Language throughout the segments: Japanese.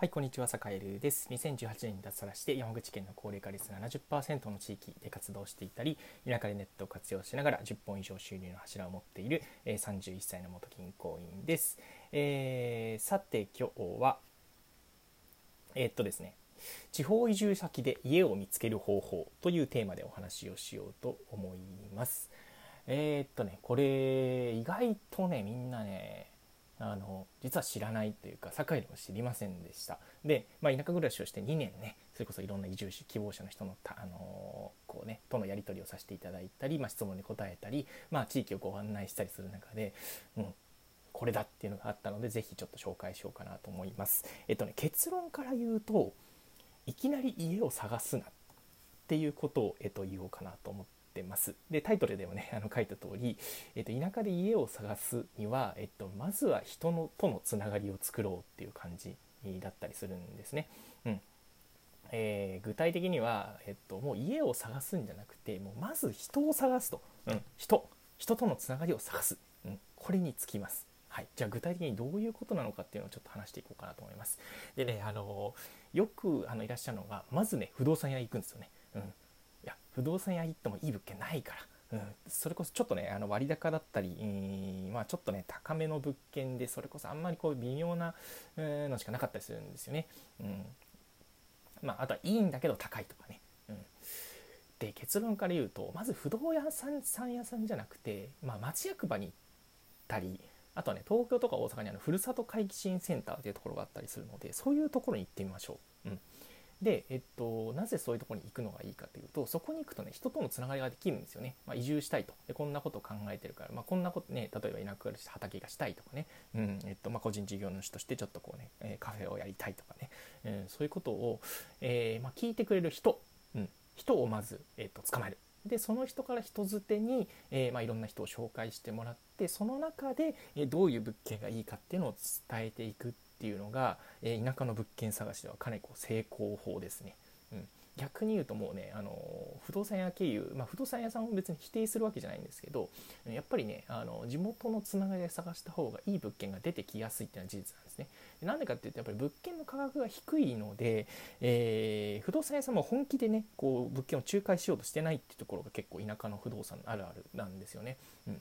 はい、こんにちは、坂井です。2018年に脱サラして山口県の高齢化率70%の地域で活動していたり、田舎でネットを活用しながら10本以上収入の柱を持っている、えー、31歳の元銀行員です。えー、さて、今日は、えー、っとですね、地方移住先で家を見つける方法というテーマでお話をしようと思います。えー、っとね、これ意外とね、みんなね、あの実は知らないというか堺でも知りませんでしたで、まあ、田舎暮らしをして2年ねそれこそいろんな移住希望者の人のあのこう、ね、とのやり取りをさせていただいたり、まあ、質問に答えたり、まあ、地域をご案内したりする中で、うん、これだっていうのがあったので是非ちょっと紹介しようかなと思います。えっとね、結論から言うといきなり家を探すなっていうことを、えっと、言おうかなと思ってってます。でタイトルでもねあの書いた通り、えっと、田舎で家を探すには、えっと、まずは人のとのつながりを作ろうっていう感じだったりするんですね。うんえー、具体的には、えっと、もう家を探すんじゃなくてもうまず人を探すと、うん、人人とのつながりを探す、うん、これにつきます。はい、じゃあ具体的にどういうことなのかっていうのをちょっと話していこうかなと思います。でね、あのよくあのいらっしゃるのがまずね不動産屋行くんですよね。うん、不動産屋行ってもいい物件ないから、うん、それこそちょっとねあの割高だったり、まあ、ちょっとね高めの物件でそれこそあんまりこう微妙なのしかなかったりするんですよね。うんまあ、あとはいいんだけど高いとかね。うん、で結論から言うとまず不動産屋さんじゃなくて、まあ、町役場に行ったりあとはね東京とか大阪にあるふるさと回帰支援センターというところがあったりするのでそういうところに行ってみましょう。うんで、えっと、なぜそういうところに行くのがいいかというとそこに行くとね人とのつながりができるんですよね、まあ、移住したいと。でこんなことを考えてるから、まあ、こんなことね例えば田舎暮ら畑がしたいとかね、うんえっとまあ、個人事業主としてちょっとこうね、えカフェをやりたいとかね、うん、そういうことを、えー、まあ、聞いてくれる人、うん、人をまず、えっと、捕まえる。でその人から人づてに、えーまあ、いろんな人を紹介してもらってその中で、えー、どういう物件がいいかっていうのを伝えていくっていうのが、えー、田舎の物件探しではかなりこう成功法ですね。うん、逆に言うともうねあの不動産屋経由、まあ、不動産屋さんを別に否定するわけじゃないんですけどやっぱりねあの地元のつながりで探した方がいい物件が出てきやすいっていうのは事実なんですね。なんでかっていうとやっぱり物件の価格が低いので、えー、不動産屋さんも本気でねこう物件を仲介しようとしてないっていうところが結構田舎の不動産あるあるなんですよね。うん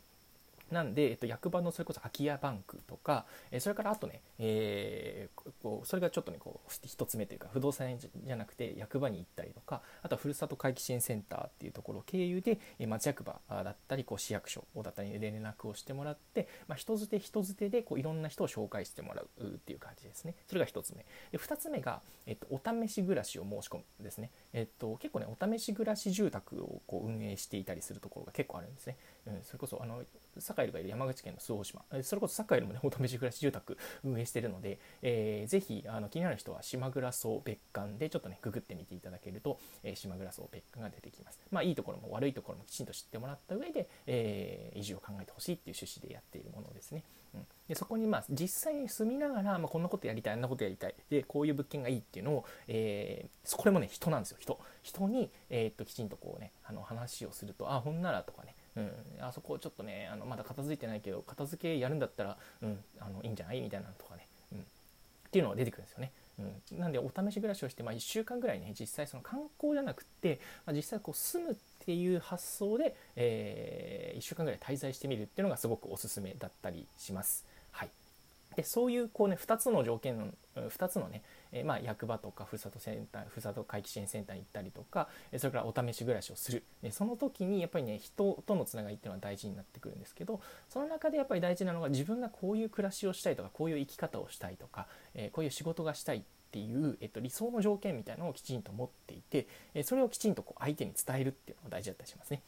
なんで、えっと、役場のそれこそ空き家バンクとか、えそれからあとね、えー、こうそれがちょっとねこう1つ目というか不動産じゃなくて役場に行ったりとかあとはふるさと回帰支援センターっていうところを経由で、え町役場だったりこう市役所だったり連絡をしてもらって、まあ、人づて人づてでこういろんな人を紹介してもらうっていう感じですね。それが1つ目。で2つ目が、えっと、お試し暮らしを申し込むですね、えっと、結構ねお試し暮らし住宅をこう運営していたりするところが結構あるんですね、うん、それこそあのカエルがいる。山口県の周防島。それこそサカエルもねお試し暮らし住宅 運営してるので、えー、ぜひあの気になる人は島倉荘別館でちょっとねググってみていただけると、えー、島倉荘別館が出てきます。まあいいところも悪いところもきちんと知ってもらった上で、えー、移住を考えてほしいっていう趣旨でやっているものですね、うん、でそこにまあ実際に住みながら、まあ、こんなことやりたいあんなことやりたいでこういう物件がいいっていうのを、えー、これもね人なんですよ人。人に、えー、っときちんとこうねあの話をするとあほんならとかねうん、あそこちょっとねあのまだ片付いてないけど片付けやるんだったら、うん、あのいいんじゃない？みたいなのとかね、うん、っていうのが出てくるんですよね。うん、なんでお試し暮らしをして、まあ、1週間ぐらいね実際その観光じゃなくって、まあ、実際こう住むっていう発想で、えー、1週間ぐらい滞在してみるっていうのがすごくおすすめだったりします。でそういうこう、ね、2つの条件の2つのね、えー、まあ、役場とかふるさとセンターふるさと回帰支援センターに行ったりとかそれからお試し暮らしをするその時にやっぱりね人とのつながりっていうのは大事になってくるんですけどその中でやっぱり大事なのが自分がこういう暮らしをしたいとかこういう生き方をしたいとか、えー、こういう仕事がしたいっていう、えっと、理想の条件みたいなのをきちんと持っていて、えそれをきちんとこう相手に伝えるっていうのが大事だったりしますね。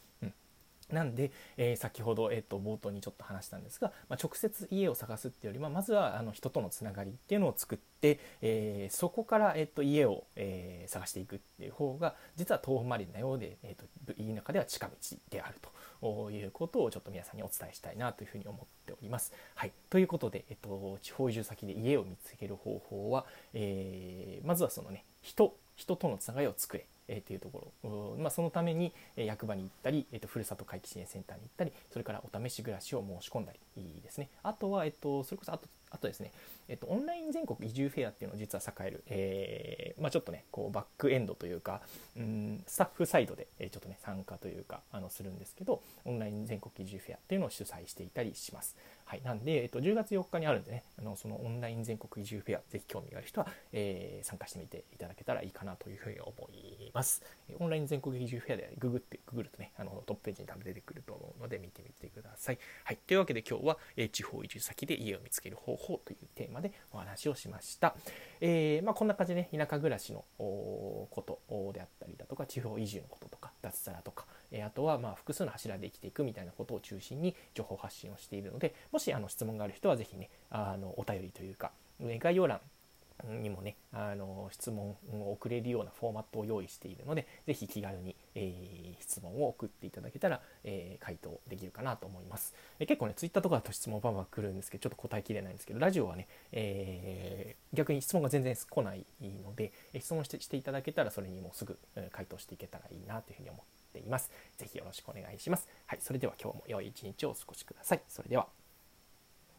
なんで、えー、先ほど、えー、と冒頭にちょっと話したんですが、まあ、直接家を探すっていうよりはまずはあの人とのつながりっていうのを作って、えー、そこから、えー、と家を、えー、探していくっていう方が実は遠回りなようで、えーと、田舎では近道であるということをちょっと皆さんにお伝えしたいなというふうに思っております。はい、ということで、えーと、地方移住先で家を見つける方法は、え、まずはそのね人人とのつながりを作れえー、っていうところ、まあ、そのために、え役場に行ったり、えーと、ふるさと回帰支援センターに行ったりそれからお試し暮らしを申し込んだりですね。あとは、えーと、それこそあとあとですね、えっと、オンライン全国移住フェアっていうのを実は栄える、えー、まあ、ちょっとねこうバックエンドというかうんスタッフサイドでえちょっとね参加というかあのするんですけどオンライン全国移住フェアっていうのを主催していたりします。はい、なんで、えっと、10月4日にあるんでねあのそのオンライン全国移住フェアぜひ興味がある人は、えー、参加してみていただけたらいいかなというふうに思います。オンライン全国移住フェアでググってググるとねあのトップページに多分出てくると思うので見てみてください。はい、というわけで今日は、えー、地方移住先で家を見つける方法というテーマでお話をしました。えー、まあ、こんな感じで、ね、田舎暮らしのことであったりだとか地方移住のこととか脱サラとか、えあとはまあ複数の柱で生きていくみたいなことを中心に情報発信をしているのでもしあの質問がある人は是非ねあのお便りというか概要欄にもねあの質問を送れるようなフォーマットを用意しているので是非気軽に、えー、質問を送っていただけたら、えー、回答できるかなと思います、え、結構ねツイッターとかだと質問バンバン来るんですけどちょっと答えきれないんですけどラジオはね、えー、逆に質問が全然来ないので、質問してしていただけたらそれにもうすぐ回答していけたらいいなというふうに思っています。是非よろしくお願いします。はいそれでは今日も良い一日をお過ごしください。それでは。